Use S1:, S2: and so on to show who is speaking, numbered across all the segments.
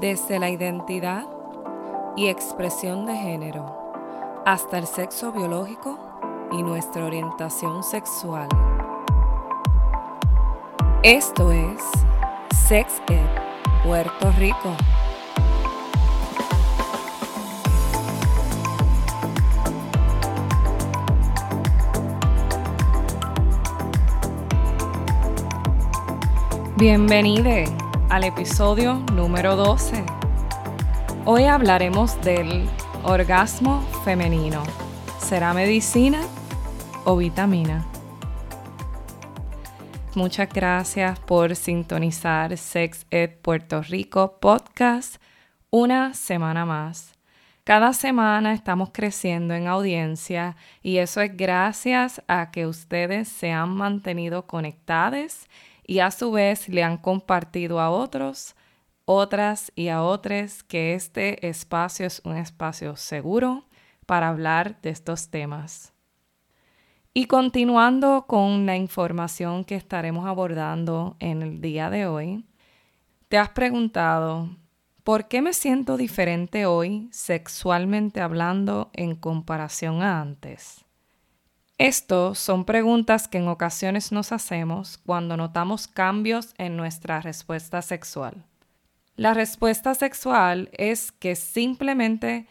S1: Desde la identidad y expresión de género hasta el sexo biológico y nuestra orientación sexual. Esto es Sex Ed Puerto Rico. Bienvenide al episodio número 12. Hoy hablaremos del orgasmo femenino. ¿Será medicina o vitamina? Muchas gracias por sintonizar Sex Ed Puerto Rico podcast una semana más. Cada semana estamos creciendo en audiencia y eso es gracias a que ustedes se han mantenido conectados y a su vez le han compartido a otros, otras y a otros que este espacio es un espacio seguro para hablar de estos temas. Y continuando con la información que estaremos abordando en el día de hoy, te has preguntado, ¿por qué me siento diferente hoy sexualmente hablando en comparación a antes? Esto son preguntas que en ocasiones nos hacemos cuando notamos cambios en nuestra respuesta sexual. La respuesta sexual es que simplemente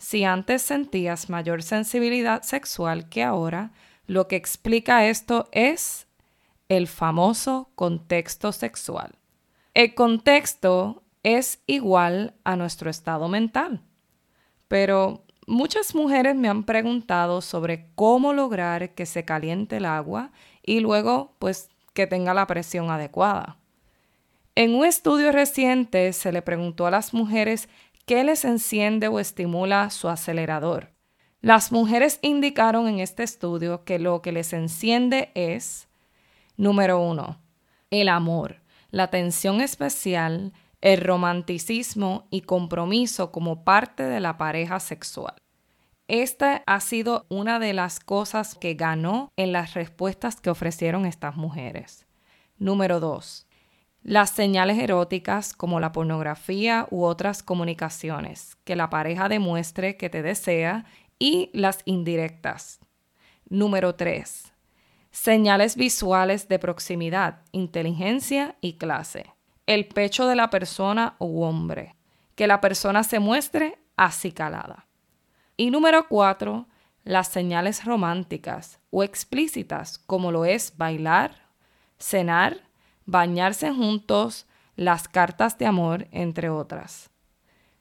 S1: si antes sentías mayor sensibilidad sexual que ahora, lo que explica esto es el famoso contexto sexual. El contexto es igual a nuestro estado mental, pero Muchas mujeres me han preguntado sobre cómo lograr que se caliente el agua y luego pues que tenga la presión adecuada. En un estudio reciente se le preguntó a las mujeres qué les enciende o estimula su acelerador. Las mujeres indicaron en este estudio que lo que les enciende es, número uno, el amor, la atención especial, el romanticismo y compromiso como parte de la pareja sexual. Esta ha sido una de las cosas que ganó en las respuestas que ofrecieron estas mujeres. Número 2. Las señales eróticas como la pornografía u otras comunicaciones, que la pareja demuestre que te desea y las indirectas. Número 3. Señales visuales de proximidad, inteligencia y clase el pecho de la persona u hombre, que la persona se muestre acicalada. Y número cuatro, las señales románticas o explícitas, como lo es bailar, cenar, bañarse juntos, las cartas de amor, entre otras.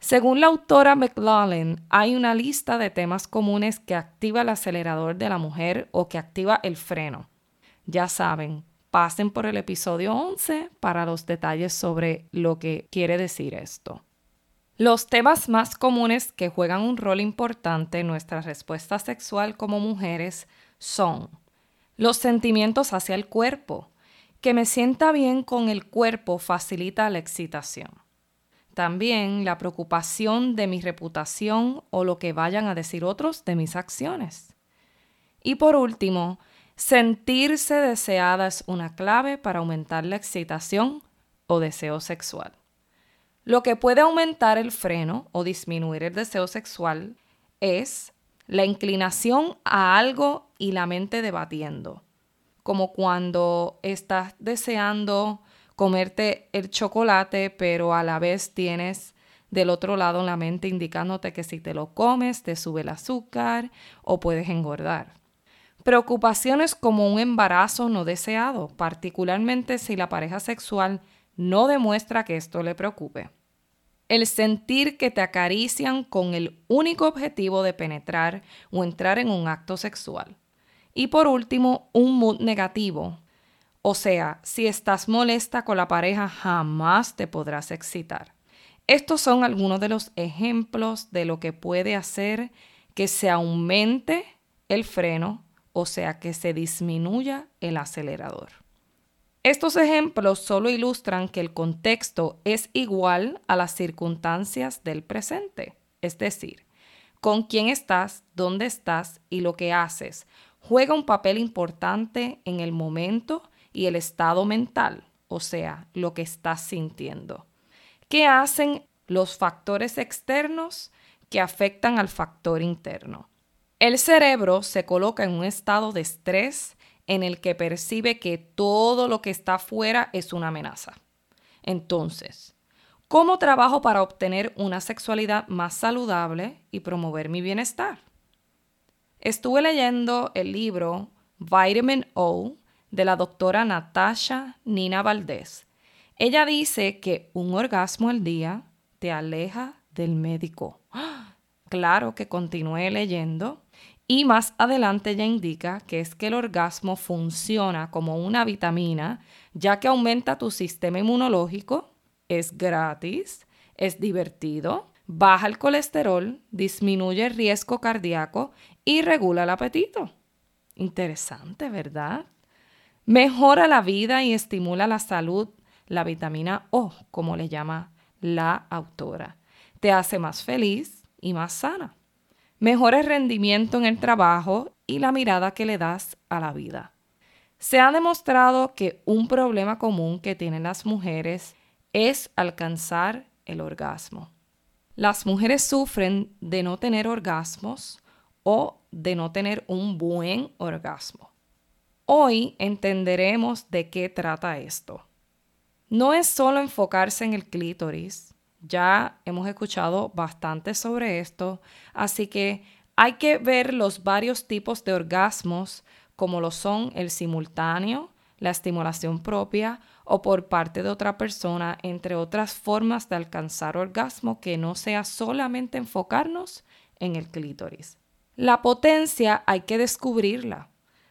S1: Según la autora McLaughlin, hay una lista de temas comunes que activa el acelerador de la mujer o que activa el freno. Ya saben, pasen por el episodio 11 para los detalles sobre lo que quiere decir esto. Los temas más comunes que juegan un rol importante en nuestra respuesta sexual como mujeres son los sentimientos hacia el cuerpo. Que me sienta bien con el cuerpo facilita la excitación. También la preocupación de mi reputación o lo que vayan a decir otros de mis acciones. Y por último, Sentirse deseada es una clave para aumentar la excitación o deseo sexual. Lo que puede aumentar el freno o disminuir el deseo sexual es la inclinación a algo y la mente debatiendo, como cuando estás deseando comerte el chocolate, pero a la vez tienes del otro lado la mente indicándote que si te lo comes te sube el azúcar o puedes engordar. Preocupaciones como un embarazo no deseado, particularmente si la pareja sexual no demuestra que esto le preocupe. El sentir que te acarician con el único objetivo de penetrar o entrar en un acto sexual. Y por último, un mood negativo. O sea, si estás molesta con la pareja, jamás te podrás excitar. Estos son algunos de los ejemplos de lo que puede hacer que se aumente el freno o sea que se disminuya el acelerador. Estos ejemplos solo ilustran que el contexto es igual a las circunstancias del presente, es decir, con quién estás, dónde estás y lo que haces juega un papel importante en el momento y el estado mental, o sea, lo que estás sintiendo. ¿Qué hacen los factores externos que afectan al factor interno? El cerebro se coloca en un estado de estrés en el que percibe que todo lo que está afuera es una amenaza. Entonces, ¿cómo trabajo para obtener una sexualidad más saludable y promover mi bienestar? Estuve leyendo el libro Vitamin O de la doctora Natasha Nina Valdés. Ella dice que un orgasmo al día te aleja del médico. Claro que continué leyendo y más adelante ella indica que es que el orgasmo funciona como una vitamina ya que aumenta tu sistema inmunológico, es gratis, es divertido, baja el colesterol, disminuye el riesgo cardíaco y regula el apetito. Interesante, ¿verdad? Mejora la vida y estimula la salud, la vitamina O, como le llama la autora. Te hace más feliz y más sana. Mejora el rendimiento en el trabajo y la mirada que le das a la vida. Se ha demostrado que un problema común que tienen las mujeres es alcanzar el orgasmo. Las mujeres sufren de no tener orgasmos o de no tener un buen orgasmo. Hoy entenderemos de qué trata esto. No es solo enfocarse en el clítoris, ya hemos escuchado bastante sobre esto, así que hay que ver los varios tipos de orgasmos como lo son el simultáneo, la estimulación propia o por parte de otra persona, entre otras formas de alcanzar orgasmo que no sea solamente enfocarnos en el clítoris. La potencia hay que descubrirla.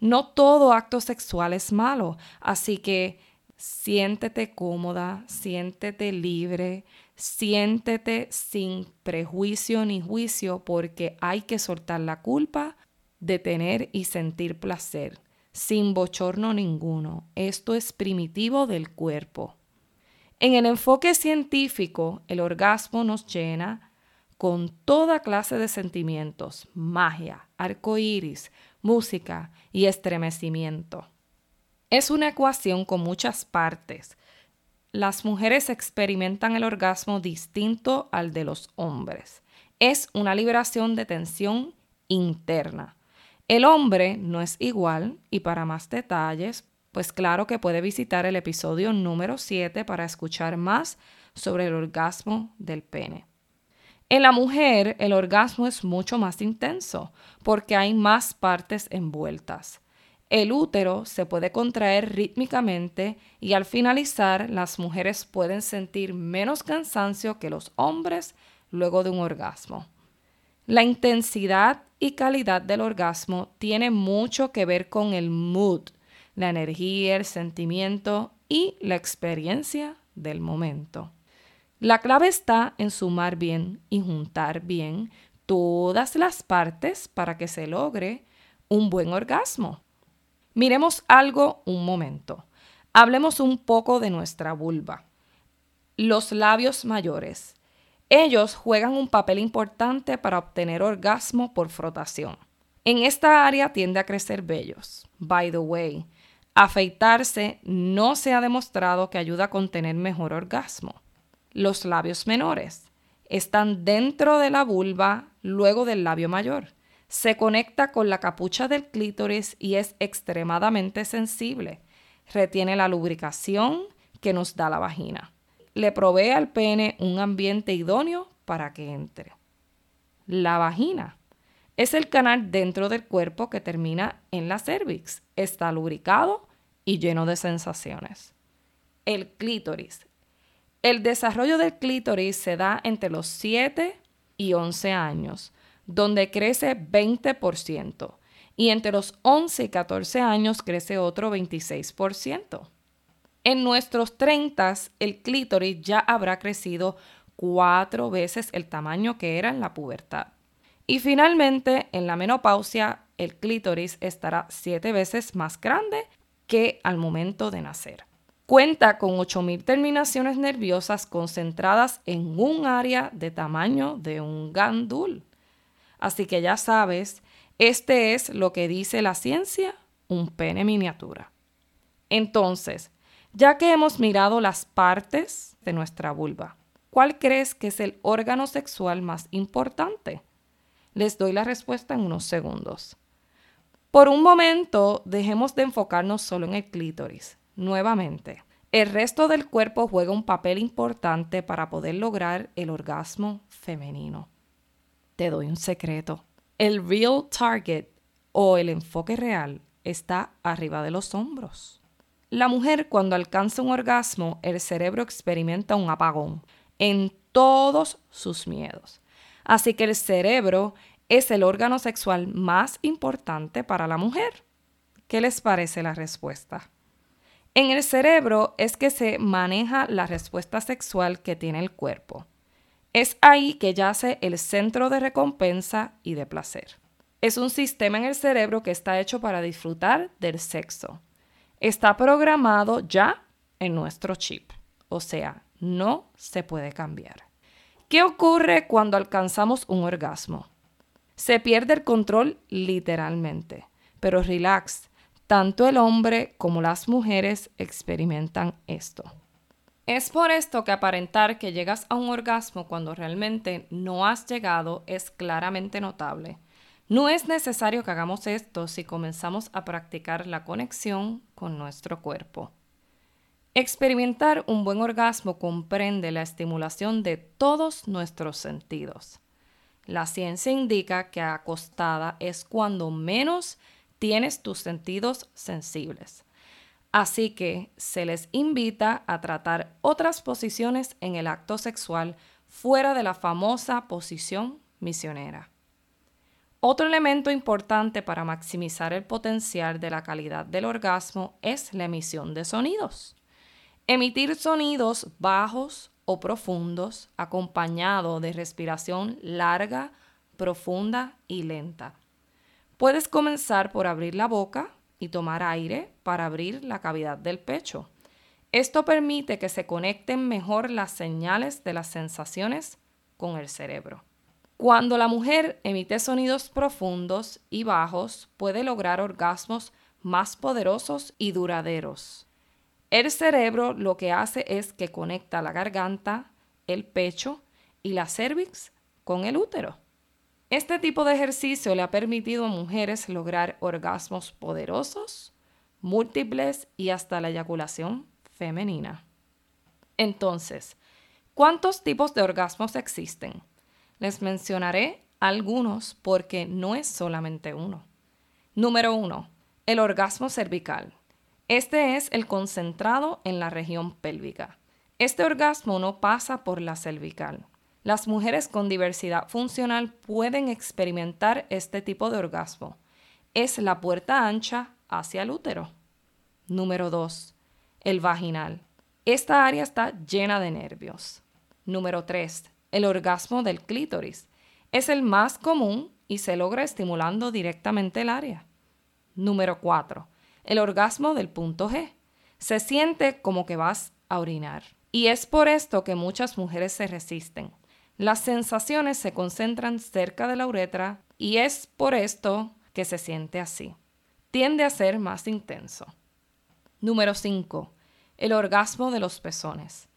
S1: No todo acto sexual es malo, así que siéntete cómoda, siéntete libre, siéntete sin prejuicio ni juicio porque hay que soltar la culpa de tener y sentir placer, sin bochorno ninguno. Esto es primitivo del cuerpo. En el enfoque científico, el orgasmo nos llena con toda clase de sentimientos, magia, arcoíris, música y estremecimiento. Es una ecuación con muchas partes. Las mujeres experimentan el orgasmo distinto al de los hombres. Es una liberación de tensión interna. El hombre no es igual y para más detalles, pues claro que puede visitar el episodio número 7 para escuchar más sobre el orgasmo del pene. En la mujer, el orgasmo es mucho más intenso porque hay más partes envueltas. El útero se puede contraer rítmicamente y al finalizar las mujeres pueden sentir menos cansancio que los hombres luego de un orgasmo. La intensidad y calidad del orgasmo tiene mucho que ver con el mood, la energía, el sentimiento y la experiencia del momento. La clave está en sumar bien y juntar bien todas las partes para que se logre un buen orgasmo. Miremos algo un momento. Hablemos un poco de nuestra vulva. Los labios mayores. Ellos juegan un papel importante para obtener orgasmo por frotación. En esta área tiende a crecer vellos. By the way, afeitarse no se ha demostrado que ayuda a contener mejor orgasmo los labios menores. Están dentro de la vulva, luego del labio mayor. Se conecta con la capucha del clítoris y es extremadamente sensible. Retiene la lubricación que nos da la vagina. Le provee al pene un ambiente idóneo para que entre. La vagina es el canal dentro del cuerpo que termina en la cervix. Está lubricado y lleno de sensaciones. El clítoris el desarrollo del clítoris se da entre los 7 y 11 años, donde crece 20%, y entre los 11 y 14 años crece otro 26%. En nuestros 30 el clítoris ya habrá crecido cuatro veces el tamaño que era en la pubertad. Y finalmente, en la menopausia, el clítoris estará siete veces más grande que al momento de nacer. Cuenta con 8.000 terminaciones nerviosas concentradas en un área de tamaño de un gandul. Así que ya sabes, este es lo que dice la ciencia, un pene miniatura. Entonces, ya que hemos mirado las partes de nuestra vulva, ¿cuál crees que es el órgano sexual más importante? Les doy la respuesta en unos segundos. Por un momento, dejemos de enfocarnos solo en el clítoris. Nuevamente, el resto del cuerpo juega un papel importante para poder lograr el orgasmo femenino. Te doy un secreto. El real target o el enfoque real está arriba de los hombros. La mujer cuando alcanza un orgasmo, el cerebro experimenta un apagón en todos sus miedos. Así que el cerebro es el órgano sexual más importante para la mujer. ¿Qué les parece la respuesta? En el cerebro es que se maneja la respuesta sexual que tiene el cuerpo. Es ahí que yace el centro de recompensa y de placer. Es un sistema en el cerebro que está hecho para disfrutar del sexo está programado ya en nuestro chip. O sea, no se puede cambiar. ¿Qué ocurre cuando alcanzamos un orgasmo? Se pierde el control literalmente. Pero relax, tanto el hombre como las mujeres experimentan esto. Es por esto que aparentar que llegas a un orgasmo cuando realmente no has llegado es claramente notable no es necesario que hagamos esto si comenzamos a practicar la conexión con nuestro cuerpo. Experimentar un buen orgasmo comprende la estimulación de todos nuestros sentidos. La ciencia indica que acostada es cuando menos tienes tus sentidos sensibles. Así que se les invita a tratar otras posiciones en el acto sexual fuera de la famosa posición misionera. Otro elemento importante para maximizar el potencial de la calidad del orgasmo es la emisión de sonidos. Emitir sonidos bajos o profundos acompañado de respiración larga, profunda y lenta. Puedes comenzar por abrir la boca y tomar aire para abrir la cavidad del pecho. Esto permite que se conecten mejor las señales de las sensaciones con el cerebro. Cuando la mujer emite sonidos profundos y bajos, puede lograr orgasmos más poderosos y duraderos. El cerebro lo que hace es que conecta la garganta, el pecho y la cervix con el útero. Este tipo de ejercicio le ha permitido a mujeres lograr orgasmos poderosos, múltiples y hasta la eyaculación femenina. Entonces, ¿cuántos tipos de orgasmos existen? Les mencionaré algunos porque no es solamente uno. Número uno, el orgasmo cervical. Este es el concentrado en la región pélvica. Este orgasmo no pasa por la cervical. Las mujeres con diversidad funcional pueden experimentar este tipo de orgasmo. Es la puerta ancha hacia el útero. Número 2. El vaginal. Esta área está llena de nervios. Número 3 el orgasmo del clítoris. Es el más común y se logra estimulando directamente el área. Número 4. El orgasmo del punto G. Se siente como que vas a orinar. Y es por esto que muchas mujeres se resisten. Las sensaciones se concentran cerca de la uretra y es por esto que se siente así. Tiende a ser más intenso. Número 5. El orgasmo de los pezones.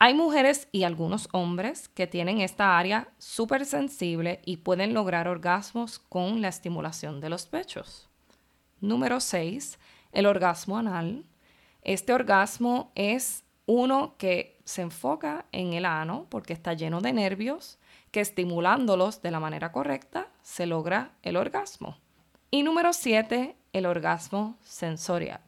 S1: Hay mujeres y algunos hombres que tienen esta área súper sensible y pueden lograr orgasmos con la estimulación de los pechos. Número 6. El orgasmo anal. Este orgasmo es uno que se enfoca en el ano porque está lleno de nervios que estimulándolos de la manera correcta se logra el orgasmo. Y número 7. El orgasmo sensorial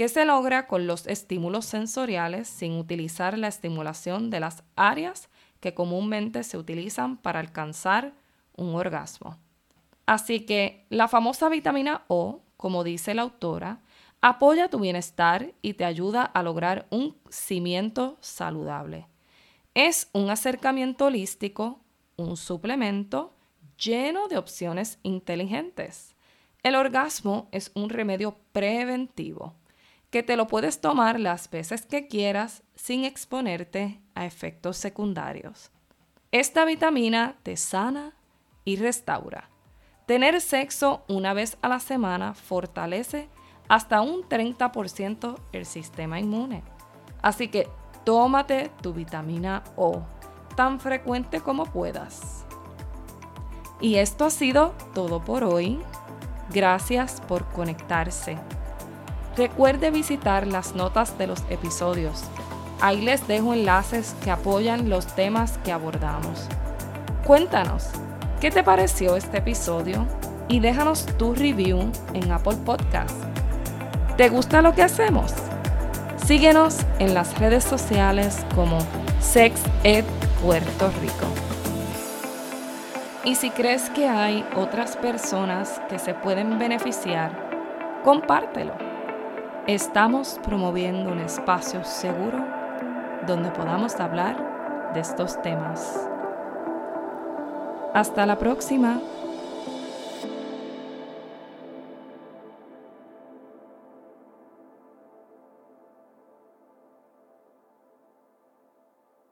S1: que se logra con los estímulos sensoriales sin utilizar la estimulación de las áreas que comúnmente se utilizan para alcanzar un orgasmo. Así que la famosa vitamina O, como dice la autora, apoya tu bienestar y te ayuda a lograr un cimiento saludable. Es un acercamiento holístico, un suplemento lleno de opciones inteligentes. El orgasmo es un remedio preventivo que te lo puedes tomar las veces que quieras sin exponerte a efectos secundarios. Esta vitamina te sana y restaura. Tener sexo una vez a la semana fortalece hasta un 30% el sistema inmune. Así que tómate tu vitamina O tan frecuente como puedas. Y esto ha sido todo por hoy. Gracias por conectarse. Recuerde visitar las notas de los episodios. Ahí les dejo enlaces que apoyan los temas que abordamos. Cuéntanos, ¿qué te pareció este episodio? Y déjanos tu review en Apple Podcast. ¿Te gusta lo que hacemos? Síguenos en las redes sociales como Sex Ed Puerto Rico. Y si crees que hay otras personas que se pueden beneficiar, compártelo. Estamos promoviendo un espacio seguro donde podamos hablar de estos temas. Hasta la próxima.